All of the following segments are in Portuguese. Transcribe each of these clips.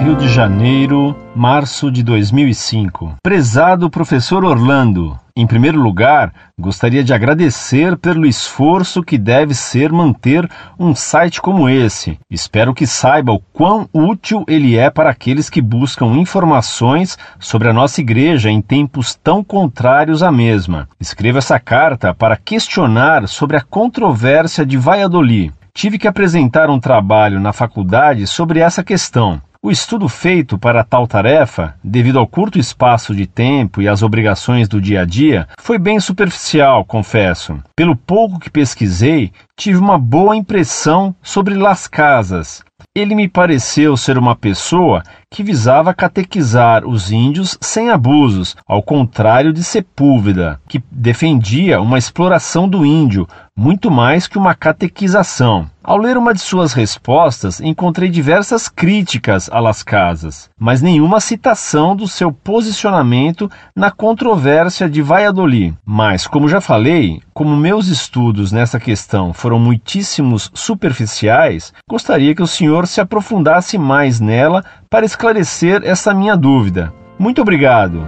de Janeiro, março de 2005. Prezado professor Orlando, em primeiro lugar, gostaria de agradecer pelo esforço que deve ser manter um site como esse. Espero que saiba o quão útil ele é para aqueles que buscam informações sobre a nossa igreja em tempos tão contrários à mesma. Escrevo essa carta para questionar sobre a controvérsia de Valladolid. Tive que apresentar um trabalho na faculdade sobre essa questão. O estudo feito para tal tarefa, devido ao curto espaço de tempo e às obrigações do dia a dia, foi bem superficial, confesso. Pelo pouco que pesquisei, tive uma boa impressão sobre Las Casas. Ele me pareceu ser uma pessoa que visava catequizar os índios sem abusos, ao contrário de Sepúlveda, que defendia uma exploração do índio, muito mais que uma catequização. Ao ler uma de suas respostas, encontrei diversas críticas a Las Casas, mas nenhuma citação do seu posicionamento na controvérsia de Valladolid. Mas, como já falei, como meus estudos nessa questão foram muitíssimos superficiais, gostaria que o senhor se aprofundasse mais nela para esclarecer essa minha dúvida. Muito obrigado.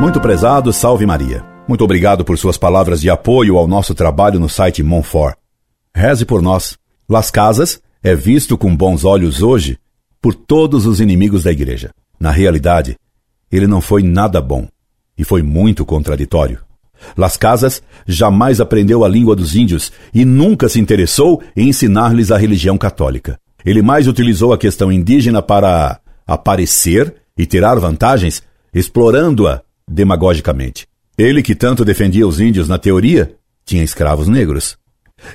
Muito prezado, salve Maria. Muito obrigado por suas palavras de apoio ao nosso trabalho no site Monfort. Reze por nós. Las Casas é visto com bons olhos hoje por todos os inimigos da igreja. Na realidade, ele não foi nada bom e foi muito contraditório. Las Casas jamais aprendeu a língua dos índios e nunca se interessou em ensinar-lhes a religião católica. Ele mais utilizou a questão indígena para aparecer e tirar vantagens, explorando-a demagogicamente. Ele que tanto defendia os índios na teoria, tinha escravos negros.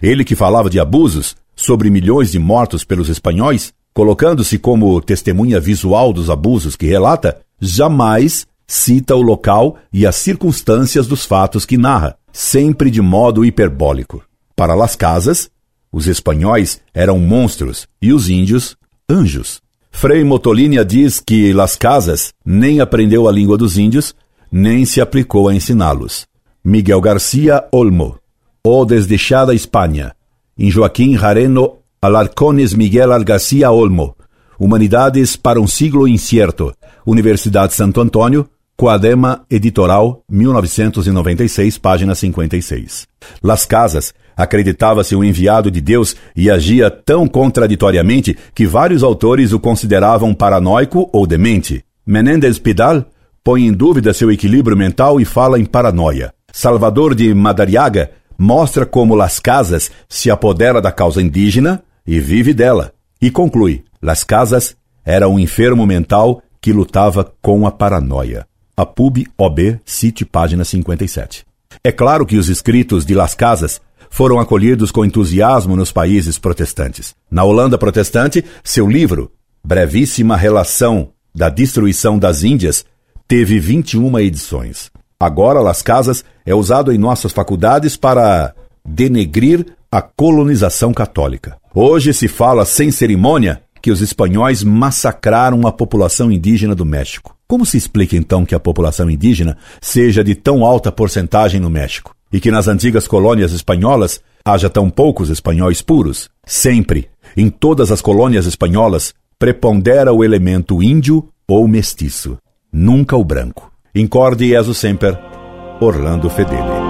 Ele que falava de abusos sobre milhões de mortos pelos espanhóis, colocando-se como testemunha visual dos abusos que relata, jamais cita o local e as circunstâncias dos fatos que narra, sempre de modo hiperbólico. Para Las Casas, os espanhóis eram monstros e os índios, anjos. Frei Motolinia diz que Las Casas nem aprendeu a língua dos índios nem se aplicou a ensiná-los. Miguel Garcia Olmo, O Desdechada Espanha, em Joaquim Jareno Alarcones Miguel Garcia Olmo, Humanidades para um Siglo Incierto, Universidade Santo Antônio, Coadema Editoral, 1996, página 56. Las Casas acreditava-se um enviado de Deus e agia tão contraditoriamente que vários autores o consideravam paranoico ou demente. Menéndez Pidal põe em dúvida seu equilíbrio mental e fala em paranoia. Salvador de Madariaga mostra como Las Casas se apodera da causa indígena e vive dela. E conclui: Las Casas era um enfermo mental que lutava com a paranoia. A PUB OB, Cite, página 57. É claro que os escritos de Las Casas foram acolhidos com entusiasmo nos países protestantes. Na Holanda protestante, seu livro, Brevíssima Relação da Destruição das Índias, teve 21 edições. Agora, Las Casas é usado em nossas faculdades para denegrir a colonização católica. Hoje se fala sem cerimônia que os espanhóis massacraram a população indígena do México. Como se explica então que a população indígena seja de tão alta porcentagem no México e que nas antigas colônias espanholas haja tão poucos espanhóis puros? Sempre, em todas as colônias espanholas, prepondera o elemento índio ou mestiço nunca o branco. Incorde Jesus Semper, Orlando Fedeli.